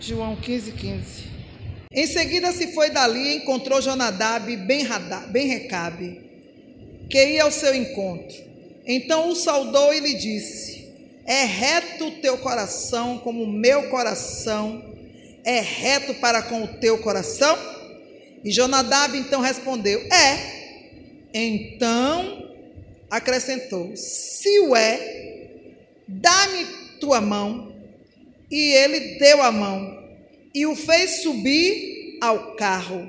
João 15, 15. Em seguida se foi dali e encontrou Jonadab bem, bem Recabe, que ia ao seu encontro. Então o saudou e lhe disse: É reto o teu coração como o meu coração é reto para com o teu coração? E Jonadab então respondeu: É. Então acrescentou: Se o é, dá-me tua mão. E ele deu a mão e o fez subir ao carro.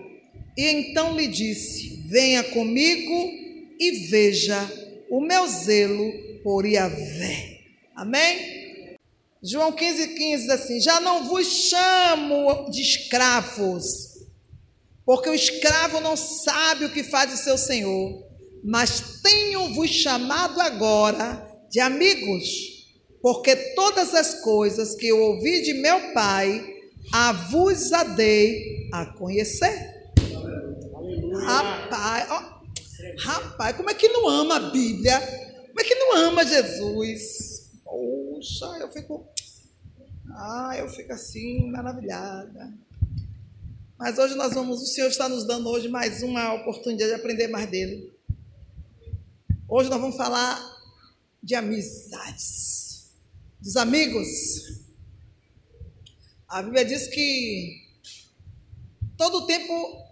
E então lhe disse: Venha comigo e veja o meu zelo por Iavé. Amém? João 15, 15 diz assim: Já não vos chamo de escravos, porque o escravo não sabe o que faz o seu senhor, mas tenho-vos chamado agora de amigos porque todas as coisas que eu ouvi de meu Pai, a vos a dei a conhecer. Rapaz, ó, rapaz, como é que não ama a Bíblia? Como é que não ama Jesus? Poxa, eu fico. Ah, eu fico assim, maravilhada. Mas hoje nós vamos, o Senhor está nos dando hoje mais uma oportunidade de aprender mais dele. Hoje nós vamos falar de amizades dos amigos. A Bíblia diz que todo tempo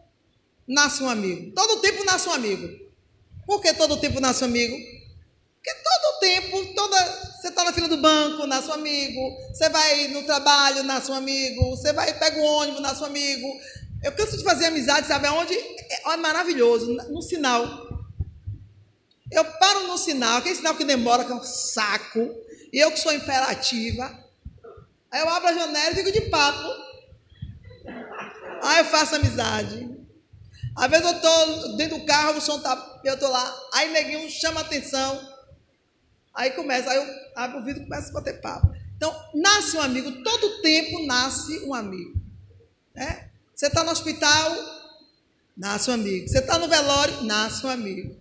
nasce um amigo. Todo tempo nasce um amigo. Por que todo tempo nasce um amigo? Porque todo tempo, toda, você está na fila do banco, nasce um amigo. Você vai no trabalho, nasce um amigo. Você vai, pega o ônibus, nasce um amigo. Eu canso de fazer amizade, sabe aonde? É, é maravilhoso, no sinal. Eu paro no sinal, aquele sinal que demora, que é um saco. E eu que sou imperativa. Aí eu abro a janela e fico de papo. Aí eu faço amizade. Às vezes eu estou dentro do carro, o som tá, eu estou lá. Aí neguinho chama atenção. Aí começa, aí eu abro o vidro e começo a bater papo. Então, nasce um amigo, todo tempo nasce um amigo. Né? Você está no hospital, nasce um amigo. Você está no velório, nasce um amigo.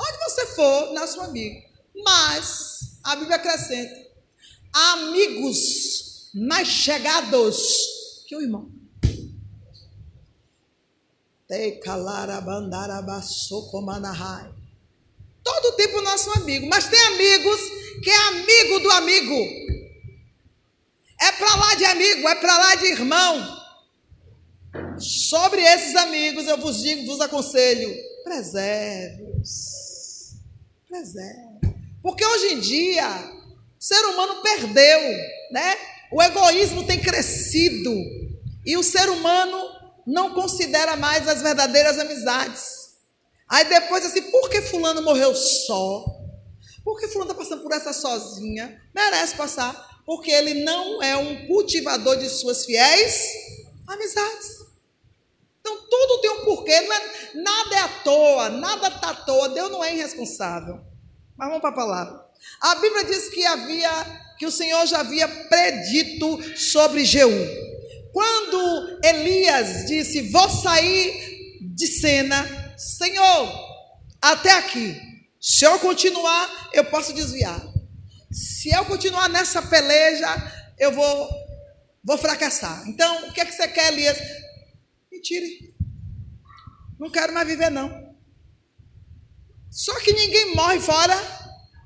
Onde você for, nasce um amigo. Mas a Bíblia acrescenta: amigos mais chegados que o irmão. Todo tempo nosso amigo, mas tem amigos que é amigo do amigo. É para lá de amigo, é para lá de irmão. Sobre esses amigos eu vos digo, vos aconselho, preserve-os. Preserve. Porque hoje em dia, o ser humano perdeu, né? O egoísmo tem crescido e o ser humano não considera mais as verdadeiras amizades. Aí depois assim, por que fulano morreu só? Por que fulano está passando por essa sozinha? Merece passar, porque ele não é um cultivador de suas fiéis amizades. Então tudo tem um porquê, é, nada é à toa, nada está à toa, Deus não é irresponsável. Mas vamos para a palavra. A Bíblia diz que havia, que o Senhor já havia predito sobre Jeú. Quando Elias disse: Vou sair de cena, Senhor, até aqui. Se eu continuar, eu posso desviar. Se eu continuar nessa peleja, eu vou, vou fracassar. Então, o que é que você quer, Elias? Me tire. Não quero mais viver, não. Só que ninguém morre fora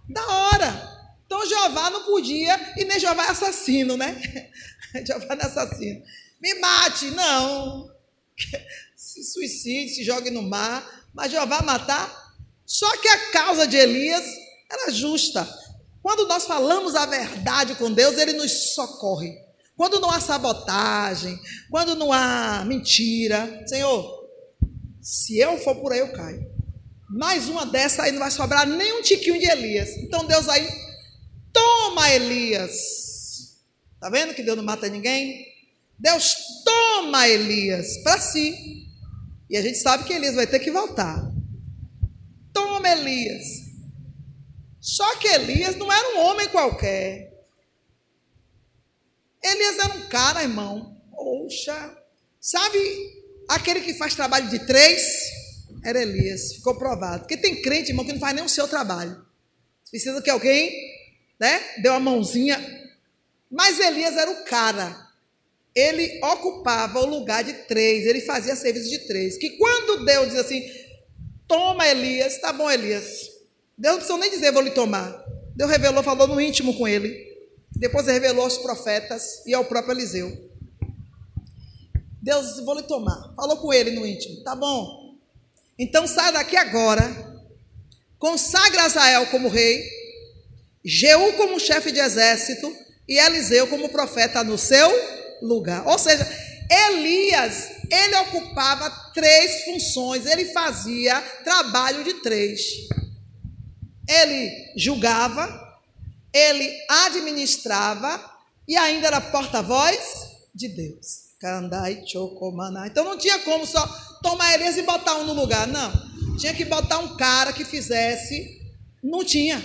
da hora. Então Jeová não podia, e nem Jeová é assassino, né? Jeová não é assassino. Me mate, não. Se suicide, se jogue no mar. Mas Jeová matar. Só que a causa de Elias era justa. Quando nós falamos a verdade com Deus, ele nos socorre. Quando não há sabotagem, quando não há mentira, Senhor, se eu for por aí, eu caio. Mais uma dessa aí não vai sobrar nem um tiquinho de Elias. Então Deus aí, toma Elias. Tá vendo que Deus não mata ninguém? Deus toma Elias para si. E a gente sabe que Elias vai ter que voltar. Toma Elias. Só que Elias não era um homem qualquer. Elias era um cara, irmão. Poxa. Sabe aquele que faz trabalho de três? Era Elias. Ficou provado. Porque tem crente, irmão, que não faz nem o seu trabalho. Precisa que alguém, né, deu a mãozinha. Mas Elias era o cara. ele ocupava o lugar de três, ele fazia serviço de três. Que quando Deus diz assim, toma Elias, tá bom, Elias. Deus não precisa nem dizer, vou lhe tomar. Deus revelou, falou no íntimo com ele. Depois revelou aos profetas e ao próprio Eliseu. Deus vou lhe tomar. Falou com ele no íntimo, tá bom. Então sai daqui agora. Consagra Azael como rei, Jeú como chefe de exército e Eliseu como profeta no seu lugar. Ou seja, Elias, ele ocupava três funções, ele fazia trabalho de três. Ele julgava, ele administrava e ainda era porta-voz de Deus. Então não tinha como só tomar Elias e botar um no lugar, não. Tinha que botar um cara que fizesse, não tinha.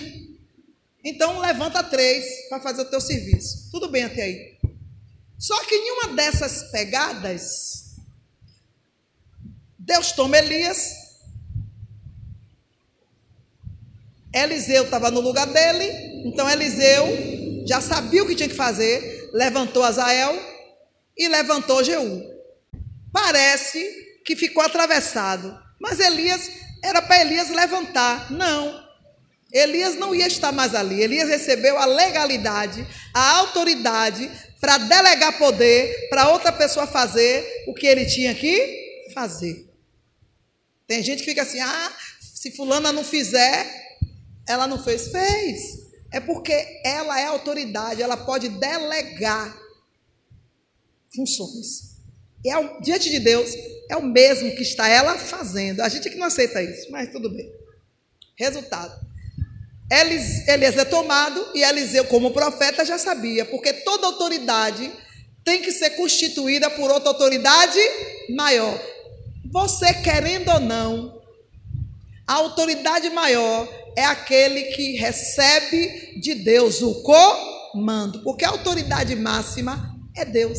Então levanta três para fazer o teu serviço. Tudo bem até aí. Só que em uma dessas pegadas, Deus toma Elias. Eliseu estava no lugar dele, então Eliseu já sabia o que tinha que fazer, levantou Azael e levantou Jeú. Parece que ficou atravessado, mas Elias era para Elias levantar. Não. Elias não ia estar mais ali. Elias recebeu a legalidade, a autoridade para delegar poder para outra pessoa fazer o que ele tinha que fazer. Tem gente que fica assim: ah, se fulana não fizer, ela não fez. Fez. É porque ela é autoridade, ela pode delegar funções. É, diante de Deus, é o mesmo que está ela fazendo. A gente é que não aceita isso, mas tudo bem. Resultado. Elias é tomado e Eliseu, como profeta, já sabia, porque toda autoridade tem que ser constituída por outra autoridade maior. Você querendo ou não, a autoridade maior é aquele que recebe de Deus o comando, porque a autoridade máxima é Deus.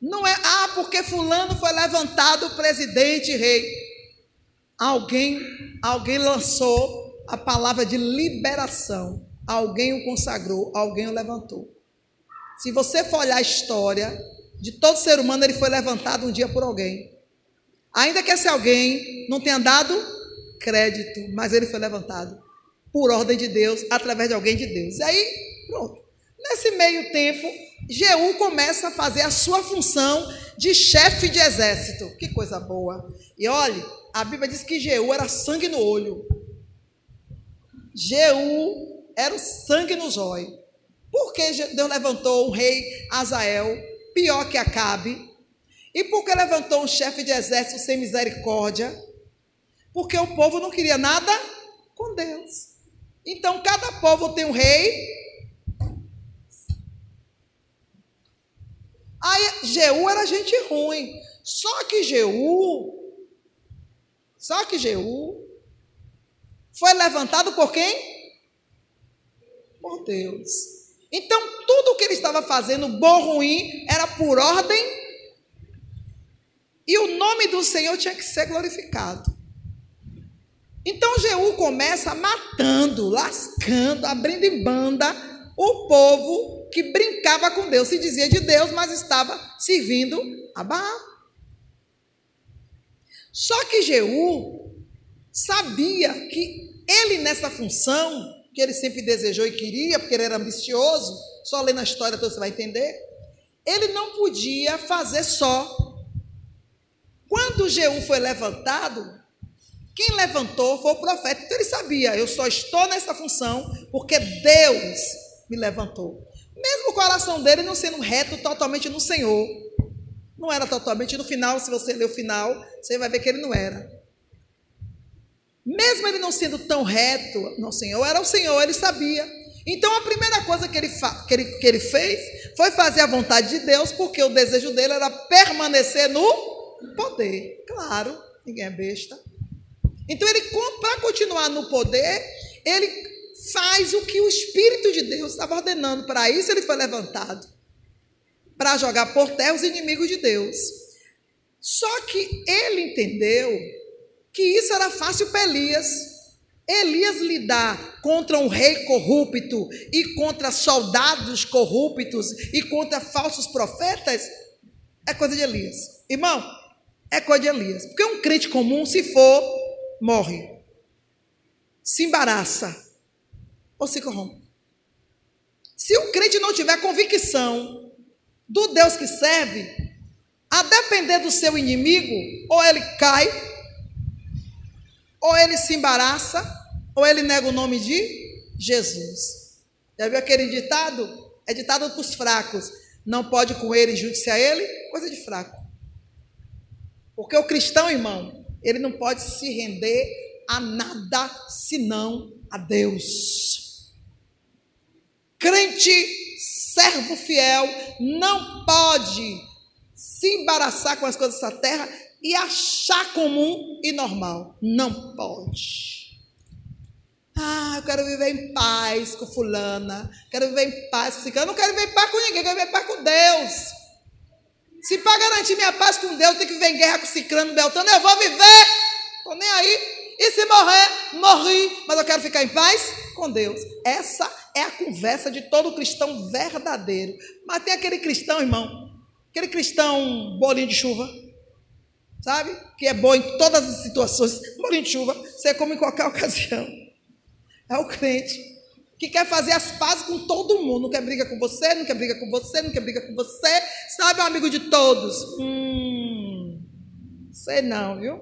Não é, ah, porque fulano foi levantado presidente, rei. Alguém, alguém lançou a palavra de liberação. Alguém o consagrou, alguém o levantou. Se você for olhar a história de todo ser humano, ele foi levantado um dia por alguém. Ainda que esse alguém não tenha dado crédito, mas ele foi levantado por ordem de Deus, através de alguém de Deus. E aí, pronto. Nesse meio tempo, Jeú começa a fazer a sua função de chefe de exército. Que coisa boa. E olhe, a Bíblia diz que Jeú era sangue no olho. Jeú era o sangue nos olhos. Por que Deus levantou o rei Azael, pior que Acabe? E por que levantou um chefe de exército sem misericórdia? Porque o povo não queria nada com Deus. Então, cada povo tem um rei Aí Jeú era gente ruim. Só que Jeú, só que Jeú foi levantado por quem? Por Deus. Então, tudo o que ele estava fazendo, bom ou ruim, era por ordem. E o nome do Senhor tinha que ser glorificado. Então Jeú começa matando, lascando, abrindo em banda o povo que brincava com Deus, se dizia de Deus, mas estava servindo a Baal. Só que Jeú sabia que ele nessa função, que ele sempre desejou e queria, porque ele era ambicioso, só lendo a história você vai entender, ele não podia fazer só. Quando Jeú foi levantado, quem levantou foi o profeta. Então ele sabia, eu só estou nessa função porque Deus me levantou. Mesmo o coração dele não sendo reto totalmente no Senhor. Não era totalmente no final, se você ler o final, você vai ver que ele não era. Mesmo ele não sendo tão reto no Senhor, era o Senhor, ele sabia. Então a primeira coisa que ele, que, ele, que ele fez foi fazer a vontade de Deus, porque o desejo dele era permanecer no poder. Claro, ninguém é besta. Então ele, para continuar no poder, ele faz o que o Espírito de Deus estava ordenando. Para isso ele foi levantado para jogar por terra os inimigos de Deus. Só que ele entendeu que isso era fácil para Elias. Elias lidar contra um rei corrupto e contra soldados corruptos e contra falsos profetas é coisa de Elias. Irmão, é coisa de Elias. Porque um crente comum, se for, morre. Se embaraça ou se corrompe. Se o crente não tiver convicção do Deus que serve, a depender do seu inimigo, ou ele cai, ou ele se embaraça, ou ele nega o nome de Jesus. Já viu aquele ditado? É ditado para os fracos. Não pode com ele junte-se a ele, coisa de fraco. Porque o cristão, irmão, ele não pode se render a nada senão a Deus. Crente, servo fiel, não pode se embaraçar com as coisas dessa terra e achar comum e normal. Não pode. Ah, eu quero viver em paz com fulana. Quero viver em paz com ciclano. Eu não quero viver em paz com ninguém, quero viver em paz com Deus. Se para garantir minha paz com Deus, tem que viver em guerra com ciclano, beltano, eu vou viver. Estou nem aí. E se morrer, morri. Mas eu quero ficar em paz com Deus. Essa é a conversa de todo cristão verdadeiro. Mas tem aquele cristão, irmão. Aquele cristão bolinho de chuva. Sabe? Que é bom em todas as situações. Bolinho de chuva. Você come em qualquer ocasião. É o crente que quer fazer as pazes com todo mundo. Não quer briga com você, não quer briga com você, não quer briga com você. Sabe, é um amigo de todos. Hum, sei não, viu?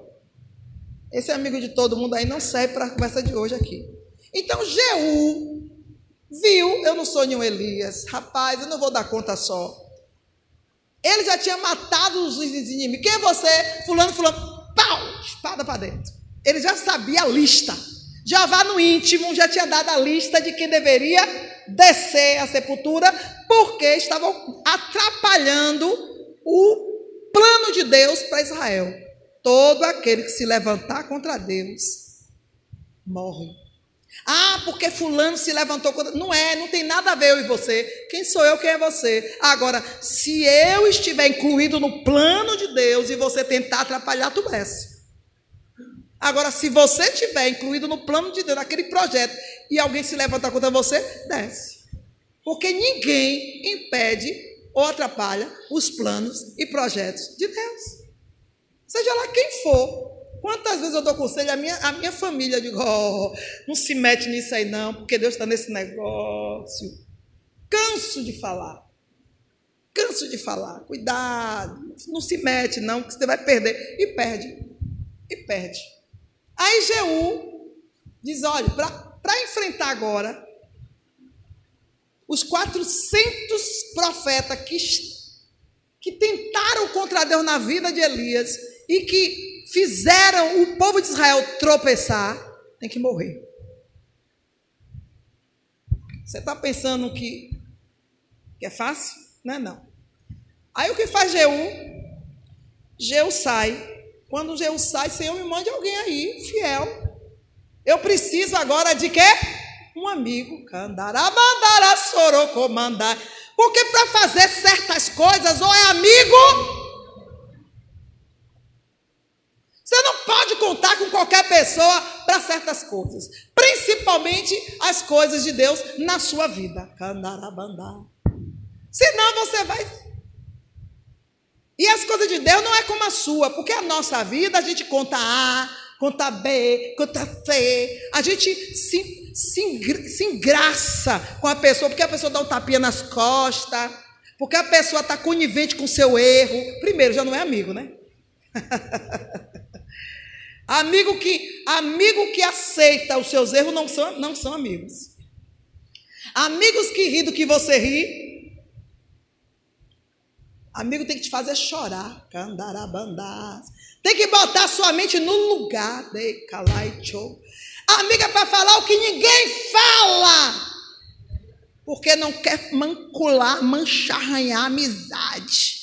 Esse amigo de todo mundo aí não serve para a conversa de hoje aqui. Então, Jeú viu, eu não sou nenhum Elias. Rapaz, eu não vou dar conta só. Ele já tinha matado os inimigos. Quem é você? Fulano, fulano. Pau! Espada para dentro. Ele já sabia a lista. Jeová no íntimo já tinha dado a lista de quem deveria descer à sepultura, porque estavam atrapalhando o plano de Deus para Israel. Todo aquele que se levantar contra Deus morre. Ah, porque fulano se levantou contra. Não é, não tem nada a ver eu e você. Quem sou eu, quem é você? Agora, se eu estiver incluído no plano de Deus e você tentar atrapalhar, tu desce. Agora, se você estiver incluído no plano de Deus, naquele projeto, e alguém se levantar contra você, desce. Porque ninguém impede ou atrapalha os planos e projetos de Deus. Seja lá quem for. Quantas vezes eu dou conselho à minha, à minha família, eu digo, oh, não se mete nisso aí não, porque Deus está nesse negócio. Canso de falar. Canso de falar. Cuidado, não se mete não, que você vai perder. E perde. E perde. Aí Jeú diz: olha, para enfrentar agora os 400 profetas que, que tentaram contra Deus na vida de Elias e que fizeram o povo de Israel tropeçar, tem que morrer. Você está pensando que, que é fácil? Não é não. Aí o que faz Jeú? Jeú sai quando Jeú sai, Senhor, me mande alguém aí, fiel. Eu preciso agora de quê? Um amigo. Porque para fazer certas coisas, ou é amigo, você não pode contar com qualquer pessoa para certas coisas, principalmente as coisas de Deus na sua vida. Candarabandá. Senão você vai e as coisas de Deus não é como a sua, porque a nossa vida a gente conta A, conta B, conta C. A gente se, se, se engraça com a pessoa, porque a pessoa dá um tapinha nas costas, porque a pessoa está conivente com o seu erro. Primeiro, já não é amigo, né? amigo que amigo que aceita os seus erros não são, não são amigos. Amigos que ri do que você ri Amigo tem que te fazer chorar. Candarabandás. Tem que botar sua mente no lugar. De calaicho. Amiga para falar o que ninguém fala. Porque não quer mancular, manchar, arranhar a amizade.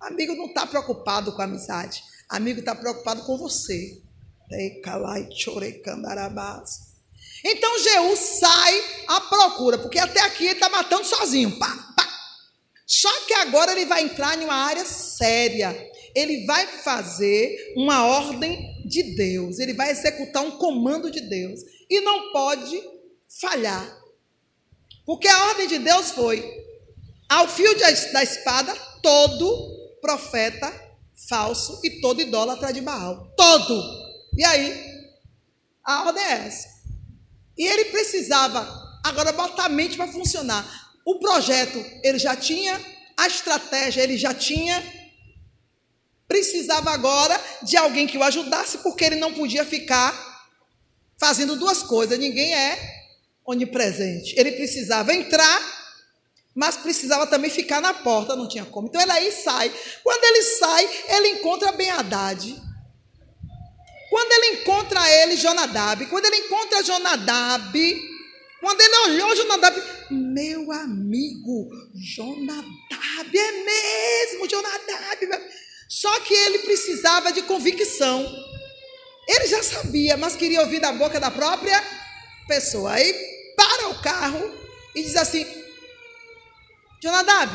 Amigo não está preocupado com a amizade. Amigo está preocupado com você. Então Jeú sai à procura, porque até aqui ele está matando sozinho. Pá, só que agora ele vai entrar em uma área séria. Ele vai fazer uma ordem de Deus, ele vai executar um comando de Deus e não pode falhar. Porque a ordem de Deus foi: ao fio da espada, todo profeta falso e todo idólatra de Baal. Todo. E aí? A ordem é essa. E ele precisava agora botar a mente para funcionar. O projeto ele já tinha, a estratégia ele já tinha, precisava agora de alguém que o ajudasse, porque ele não podia ficar fazendo duas coisas. Ninguém é onipresente. Ele precisava entrar, mas precisava também ficar na porta, não tinha como. Então ele aí sai. Quando ele sai, ele encontra Ben Haddad. Quando ele encontra ele, Jonadab, quando ele encontra Jonadab, quando ele olhou Jonadab, meu amigo, Jonadab, é mesmo, Jonadab. Só que ele precisava de convicção. Ele já sabia, mas queria ouvir da boca da própria pessoa. Aí para o carro e diz assim: Jonadab,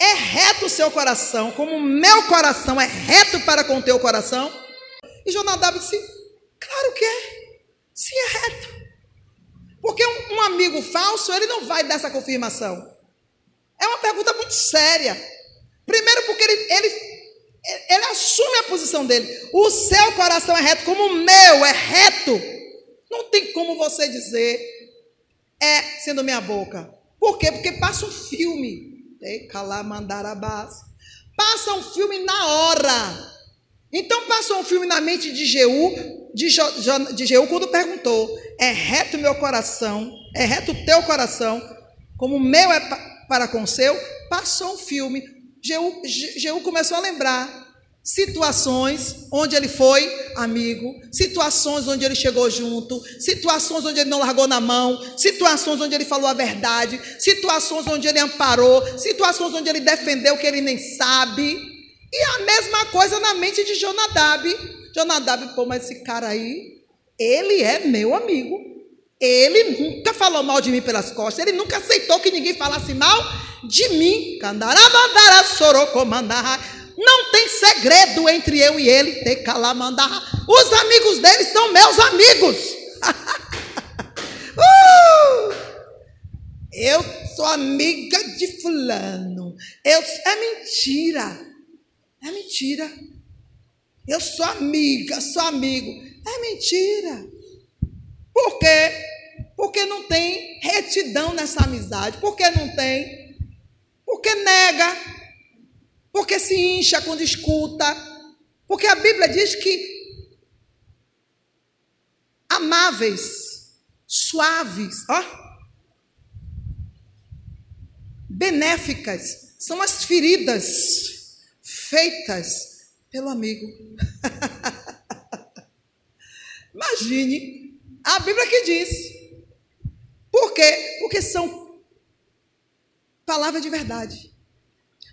é reto o seu coração, como o meu coração é reto para com o teu coração? E Jonadab disse: Claro que é. Sim, é reto. Porque um, um amigo falso, ele não vai dar essa confirmação. É uma pergunta muito séria. Primeiro, porque ele, ele ele assume a posição dele. O seu coração é reto, como o meu é reto. Não tem como você dizer, é sendo minha boca. Por quê? Porque passa um filme. Passa um filme na hora. Então passou um filme na mente de Jeú, de, jo, de Jeú, quando perguntou: É reto meu coração? É reto teu coração? Como o meu é para com o seu? Passou um filme. Jeú, Jeú começou a lembrar situações onde ele foi amigo, situações onde ele chegou junto, situações onde ele não largou na mão, situações onde ele falou a verdade, situações onde ele amparou, situações onde ele defendeu o que ele nem sabe. E a mesma coisa na mente de Jonadab. Jonadab, pô, mas esse cara aí, ele é meu amigo. Ele nunca falou mal de mim pelas costas, ele nunca aceitou que ninguém falasse mal de mim. Não tem segredo entre eu e ele. Ter calamandar. Os amigos dele são meus amigos. uh! Eu sou amiga de fulano. Eu, é mentira. É mentira. Eu sou amiga, sou amigo. É mentira. Por quê? Porque não tem retidão nessa amizade. Por que não tem? Porque nega porque se incha quando escuta. Porque a Bíblia diz que amáveis, suaves, ó, benéficas, são as feridas feitas pelo amigo. Imagine a Bíblia que diz. Por quê? Porque são palavras de verdade.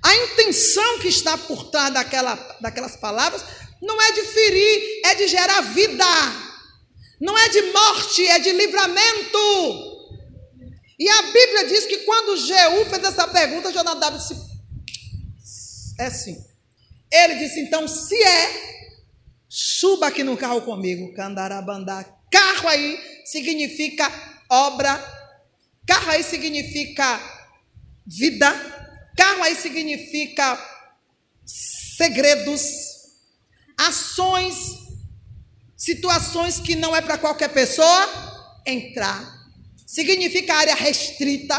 A intenção que está por trás daquela, daquelas palavras não é de ferir, é de gerar vida. Não é de morte, é de livramento. E a Bíblia diz que quando Jeú fez essa pergunta, Jonadab disse: É sim. Ele disse: Então, se é, suba aqui no carro comigo. Candarabandá. Carro aí significa obra. Carro aí significa vida. Carro aí significa segredos, ações, situações que não é para qualquer pessoa entrar. Significa área restrita.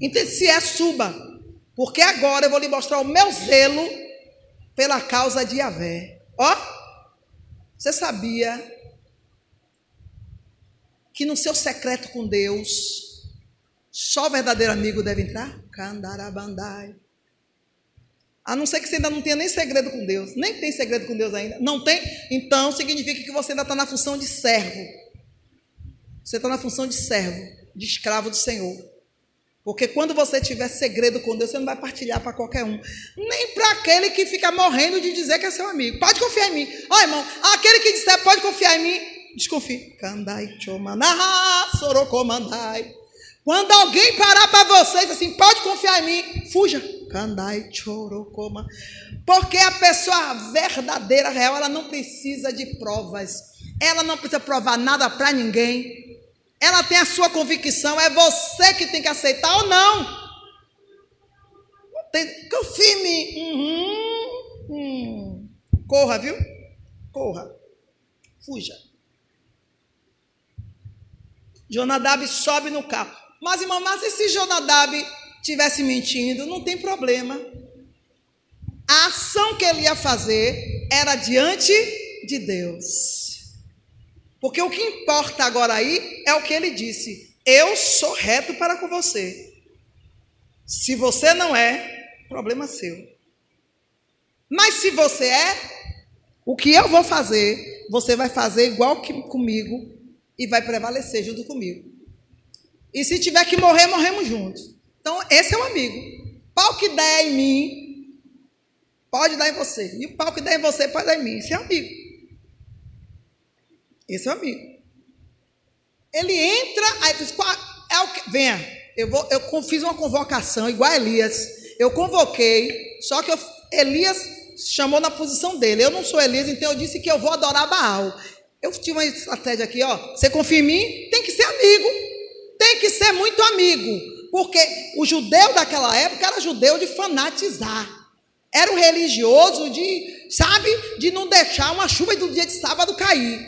Então, se é, suba. Porque agora eu vou lhe mostrar o meu zelo pela causa de Yahvé. Ó, você sabia que no seu secreto com Deus, só o verdadeiro amigo deve entrar? Candarabandai. A não ser que você ainda não tenha nem segredo com Deus. Nem tem segredo com Deus ainda. Não tem? Então significa que você ainda está na função de servo. Você está na função de servo, de escravo do Senhor. Porque quando você tiver segredo com Deus, você não vai partilhar para qualquer um. Nem para aquele que fica morrendo de dizer que é seu amigo. Pode confiar em mim. Ó, oh, irmão, aquele que disser pode confiar em mim, desconfie. Candai, chomanaha, sorocomandai. Quando alguém parar para vocês assim, pode confiar em mim, fuja. Candai chorocoma. Porque a pessoa verdadeira, real, ela não precisa de provas. Ela não precisa provar nada para ninguém. Ela tem a sua convicção, é você que tem que aceitar ou não. tem, confie em mim. Uhum, hum. Corra, viu? Corra. Fuja. Jonadab sobe no carro. Mas, irmão, mas e se Jonadab tivesse mentindo? Não tem problema. A ação que ele ia fazer era diante de Deus. Porque o que importa agora aí é o que ele disse: Eu sou reto para com você. Se você não é, problema seu. Mas se você é, o que eu vou fazer, você vai fazer igual que comigo e vai prevalecer junto comigo. E se tiver que morrer, morremos juntos. Então, esse é um amigo. Pau que der em mim, pode dar em você. E o pau que der em você, pode dar em mim. Esse é amigo. Esse é amigo. Ele entra, aí diz, é o que? Venha, eu, vou, eu fiz uma convocação, igual a Elias. Eu convoquei, só que eu, Elias chamou na posição dele. Eu não sou Elias, então eu disse que eu vou adorar Baal. Eu tive uma estratégia aqui, ó. Você confia em mim? Tem que ser amigo. Que ser muito amigo. Porque o judeu daquela época era judeu de fanatizar. Era um religioso de, sabe, de não deixar uma chuva do dia de sábado cair.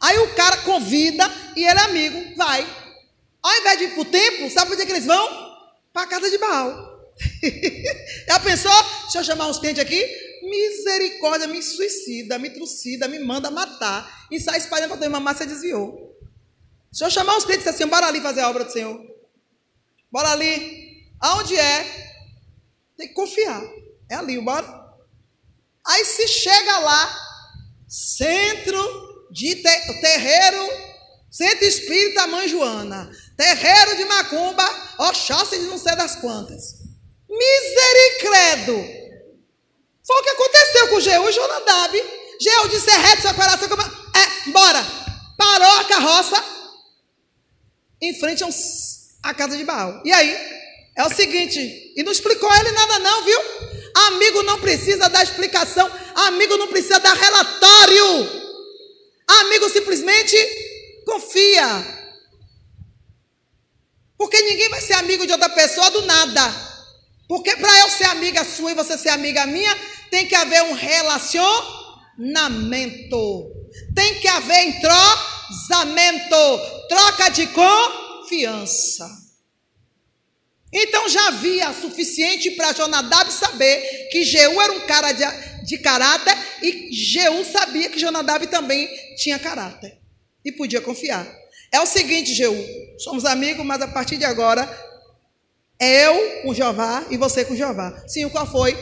Aí o cara convida e ele é amigo, vai. Ao invés de ir para o templo, sabe por que eles vão? Para a casa de Baal. Já pensou? Deixa eu chamar uns clientes aqui. Misericórdia, me suicida, me trucida, me manda matar. E sai espalhando para tua irmã, mas você desviou. Se eu chamar os clientes assim, bora ali fazer a obra do Senhor. Bora ali. Aonde é? Tem que confiar. É ali, bora. Aí se chega lá, centro de ter, terreiro, centro espírita Mãe Joana, terreiro de Macumba, Oxóssi de não sei das quantas. Misericredo! Foi o que aconteceu com Jeú e Jonadab. Jeú disse, é reto seu coração. Como... É, bora. Parou a carroça em frente à casa de Baal. E aí? É o seguinte, e não explicou ele nada não, viu? Amigo não precisa dar explicação, amigo não precisa dar relatório. Amigo simplesmente confia. Porque ninguém vai ser amigo de outra pessoa do nada. Porque para eu ser amiga sua e você ser amiga minha, tem que haver um relacionamento. Tem que haver entrosamento, troca de confiança. Então já havia suficiente para Jonadab saber que Jeú era um cara de, de caráter e Jeú sabia que Jonadab também tinha caráter e podia confiar. É o seguinte, Jeú, somos amigos, mas a partir de agora eu com Jeová e você com Jeová. Sim, qual foi?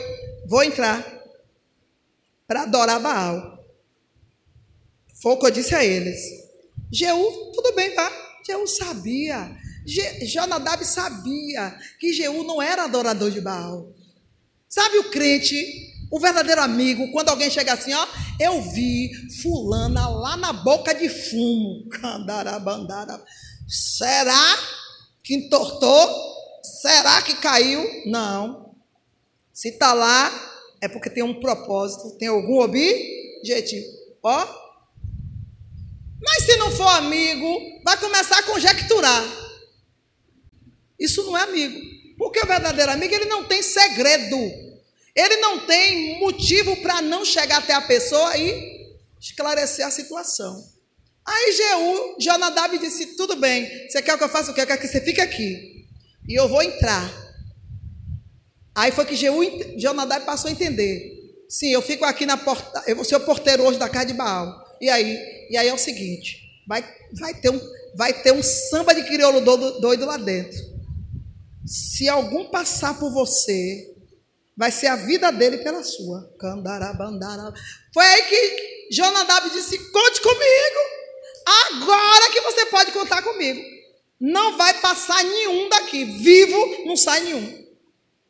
Vou entrar para adorar Baal. Foi o que eu disse a eles. Jeú, tudo bem, vá. Jeú sabia. Je, Jonadab sabia que Jeú não era adorador de Baal. Sabe o crente, o verdadeiro amigo, quando alguém chega assim, ó, eu vi fulana lá na boca de fumo. Será que entortou? Será que caiu? Não. Se está lá, é porque tem um propósito, tem algum objetivo. Ó. Mas se não for amigo, vai começar a conjecturar. Isso não é amigo. Porque o verdadeiro amigo, ele não tem segredo. Ele não tem motivo para não chegar até a pessoa e esclarecer a situação. Aí Jeú, Jonadab disse: Tudo bem, você quer que eu faça o quê? Eu quero que você fique aqui. E eu vou entrar. Aí foi que Jeú, Jonadab passou a entender. Sim, eu fico aqui na porta, eu vou ser o porteiro hoje da casa de Baal. E aí, e aí é o seguinte, vai, vai, ter, um, vai ter um samba de crioulo doido, doido lá dentro. Se algum passar por você, vai ser a vida dele pela sua. Candarabandara. Foi aí que Jonadab disse: Conte comigo. Agora que você pode contar comigo. Não vai passar nenhum daqui. Vivo não sai nenhum.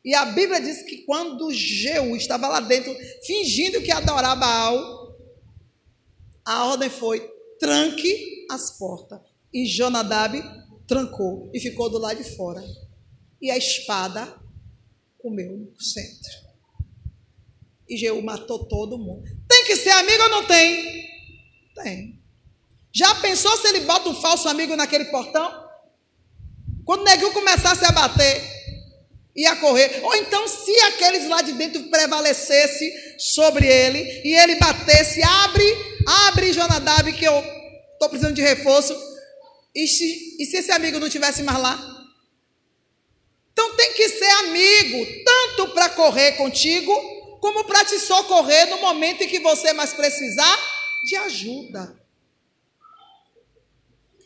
E a Bíblia diz que quando Jeú estava lá dentro, fingindo que adorava Baal, a ordem foi: tranque as portas. E Jonadab trancou e ficou do lado de fora. E a espada comeu no centro. E Jeú matou todo mundo. Tem que ser amigo ou não tem? Tem. Já pensou se ele bota um falso amigo naquele portão? Quando o neguinho começasse a bater, ia correr. Ou então, se aqueles lá de dentro prevalecesse sobre ele e ele batesse, abre, abre, Jonadab, que eu estou precisando de reforço. E se, e se esse amigo não tivesse mais lá? Então tem que ser amigo, tanto para correr contigo, como para te socorrer no momento em que você mais precisar de ajuda.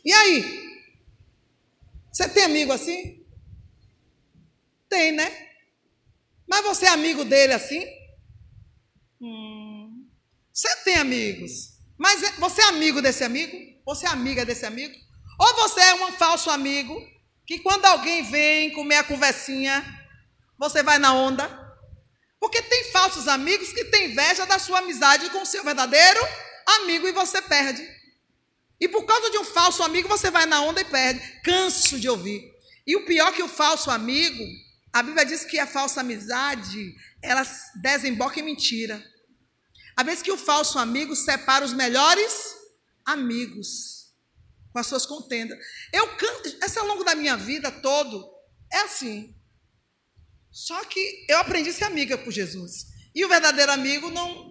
E aí? Você tem amigo assim? Tem, né? Mas você é amigo dele assim? Hum. Você tem amigos. Mas é, você é amigo desse amigo? Você é amiga desse amigo? Ou você é um falso amigo que quando alguém vem comer a conversinha, você vai na onda? Porque tem falsos amigos que têm inveja da sua amizade com o seu verdadeiro amigo e você perde. E por causa de um falso amigo, você vai na onda e perde. Canso de ouvir. E o pior que o falso amigo, a Bíblia diz que a falsa amizade, ela desemboca em mentira. A vez que o falso amigo separa os melhores amigos com as suas contendas. Eu essa ao longo da minha vida todo é assim. Só que eu aprendi a ser amiga por Jesus. E o verdadeiro amigo não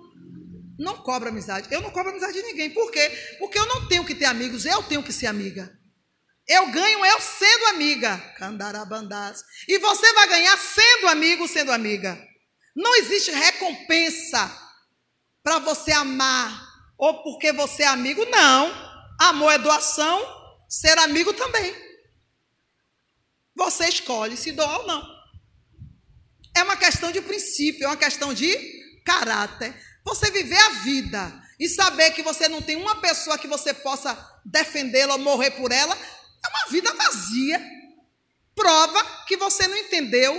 não cobra amizade. Eu não cobro amizade de ninguém. Por quê? Porque eu não tenho que ter amigos, eu tenho que ser amiga. Eu ganho eu sendo amiga. Candarabandás. E você vai ganhar sendo amigo, sendo amiga. Não existe recompensa para você amar ou porque você é amigo. Não. Amor é doação, ser amigo também. Você escolhe se doar ou não. É uma questão de princípio, é uma questão de caráter. Você viver a vida e saber que você não tem uma pessoa que você possa defendê-la ou morrer por ela, é uma vida vazia. Prova que você não entendeu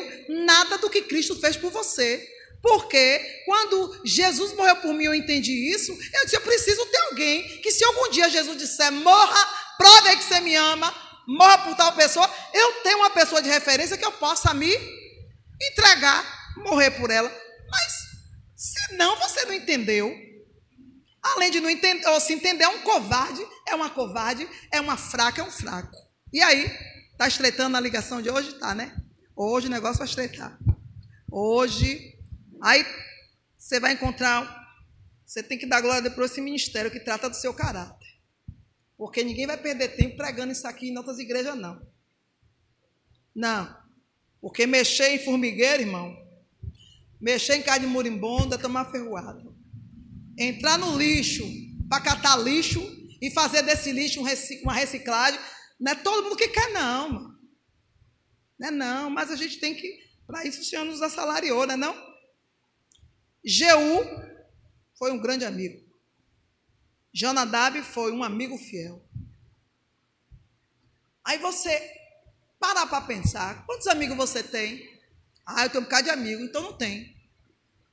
nada do que Cristo fez por você. Porque quando Jesus morreu por mim, eu entendi isso. Eu disse: eu preciso ter alguém que, se algum dia Jesus disser, morra, prove que você me ama, morra por tal pessoa, eu tenho uma pessoa de referência que eu possa me entregar, morrer por ela. Mas se não, você não entendeu. Além de não entender, ou se entender, é um covarde, é uma covarde, é uma fraca, é um fraco. E aí, está estreitando a ligação de hoje? Tá, né? Hoje o negócio vai estreitar. Hoje, aí você vai encontrar, você tem que dar glória depois esse ministério que trata do seu caráter. Porque ninguém vai perder tempo pregando isso aqui em outras igrejas, não. Não. Porque mexer em formigueiro, irmão, mexer em carne morimbonda, tomar ferroada. Entrar no lixo para catar lixo e fazer desse lixo uma reciclagem. Não é todo mundo que quer, não. Não é não, mas a gente tem que. Para isso o Senhor nos assalariou, não é não? Jeú foi um grande amigo. Jonadab foi um amigo fiel. Aí você para para pensar, quantos amigos você tem? Ah, eu tenho um bocado de amigo, então não tem.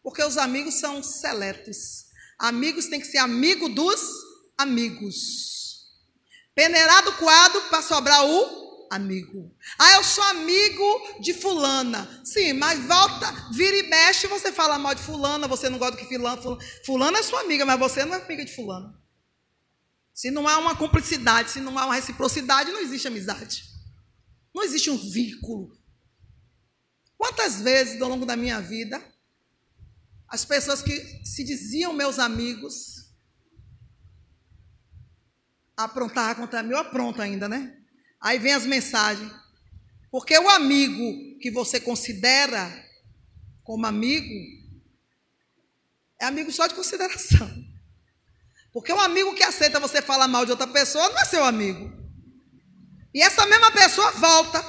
Porque os amigos são seletos. Amigos tem que ser amigo dos amigos. Peneirado quadro para sobrar o amigo. Ah, eu sou amigo de fulana. Sim, mas volta, vira e mexe, você fala mal de fulana, você não gosta do que fulana, fulana. É sua amiga, mas você não é amiga de fulana. Se não há uma cumplicidade, se não há uma reciprocidade, não existe amizade. Não existe um vínculo. Quantas vezes ao longo da minha vida, as pessoas que se diziam meus amigos aprontavam contra mim, eu apronto ainda, né? Aí vem as mensagens. Porque o amigo que você considera como amigo é amigo só de consideração. Porque o amigo que aceita você falar mal de outra pessoa não é seu amigo. E essa mesma pessoa volta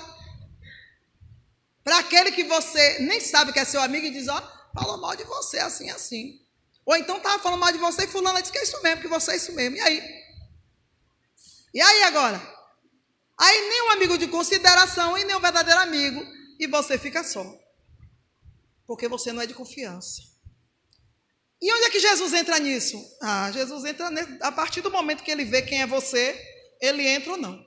para aquele que você nem sabe que é seu amigo e diz, ó, oh, falou mal de você, assim, assim. Ou então estava falando mal de você e fulano disse que é isso mesmo, que você é isso mesmo. E aí? E aí agora? Aí nem um amigo de consideração e nem um verdadeiro amigo. E você fica só. Porque você não é de confiança. E onde é que Jesus entra nisso? Ah, Jesus entra a partir do momento que ele vê quem é você, ele entra ou não.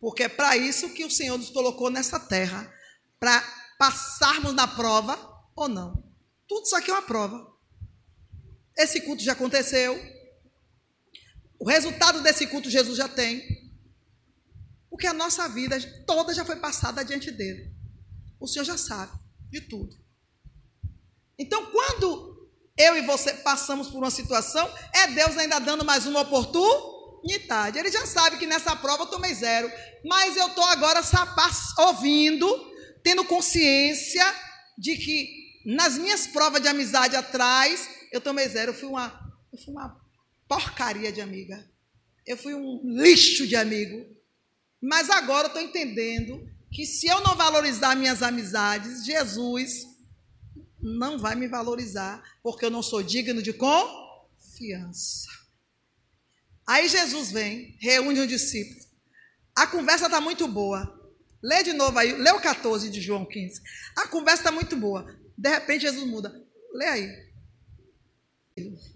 Porque é para isso que o Senhor nos colocou nessa terra para passarmos na prova ou não. Tudo isso aqui é uma prova. Esse culto já aconteceu. O resultado desse culto Jesus já tem. Porque a nossa vida toda já foi passada diante dele. O Senhor já sabe de tudo. Então, quando eu e você passamos por uma situação, é Deus ainda dando mais uma oportunidade. Ele já sabe que nessa prova eu tomei zero. Mas eu estou agora ouvindo tendo consciência de que nas minhas provas de amizade atrás, eu tomei zero. Eu fui uma, eu fui uma porcaria de amiga. Eu fui um lixo de amigo. Mas agora eu estou entendendo que se eu não valorizar minhas amizades, Jesus não vai me valorizar, porque eu não sou digno de confiança. Aí Jesus vem, reúne os discípulos. A conversa está muito boa. Lê de novo aí, lê o 14 de João 15. A conversa está muito boa. De repente Jesus muda. Lê aí.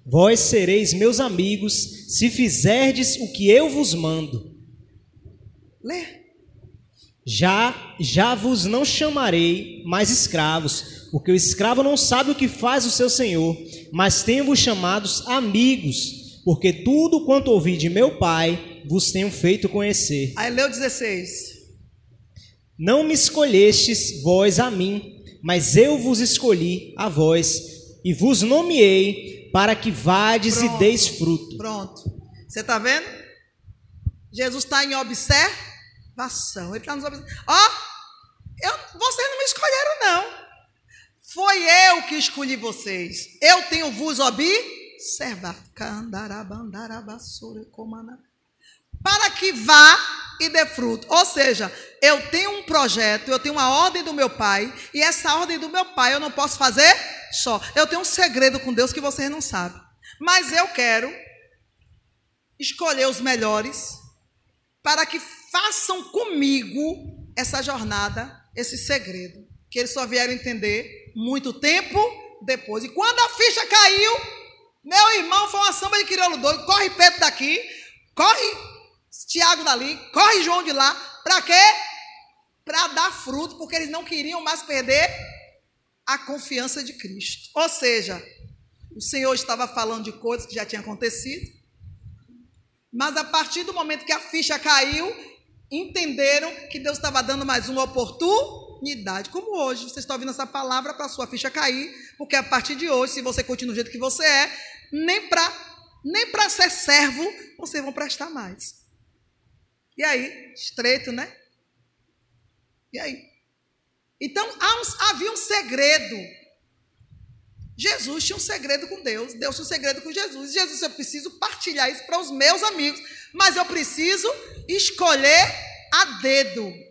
Vós sereis meus amigos se fizerdes o que eu vos mando. Lê. Já, já vos não chamarei mais escravos, porque o escravo não sabe o que faz o seu senhor, mas tenho-vos chamados amigos, porque tudo quanto ouvi de meu Pai vos tenho feito conhecer. Aí leu 16. Não me escolhestes vós a mim, mas eu vos escolhi a vós e vos nomeei para que vades pronto, e deis fruto. Pronto. Você está vendo? Jesus está em observação. Ele está nos observando. Ó, oh, vocês não me escolheram, não. Foi eu que escolhi vocês. Eu tenho vos observado. Para que vá e dê fruto. Ou seja, eu tenho um projeto, eu tenho uma ordem do meu pai, e essa ordem do meu pai eu não posso fazer só. Eu tenho um segredo com Deus que vocês não sabem. Mas eu quero escolher os melhores para que façam comigo essa jornada, esse segredo, que eles só vieram entender muito tempo depois. E quando a ficha caiu, meu irmão foi uma samba de crioulo doido, corre Pedro daqui, corre Tiago dali, corre João de lá. Para quê? Para dar fruto, porque eles não queriam mais perder a confiança de Cristo. Ou seja, o Senhor estava falando de coisas que já tinham acontecido, mas a partir do momento que a ficha caiu, entenderam que Deus estava dando mais uma oportunidade. Como hoje, você está ouvindo essa palavra para sua ficha cair, porque a partir de hoje, se você continua do jeito que você é, nem para nem para ser servo vocês vão prestar mais. E aí? Estreito, né? E aí? Então havia um segredo. Jesus tinha um segredo com Deus, Deus tinha um segredo com Jesus. Jesus, eu preciso partilhar isso para os meus amigos, mas eu preciso escolher a dedo.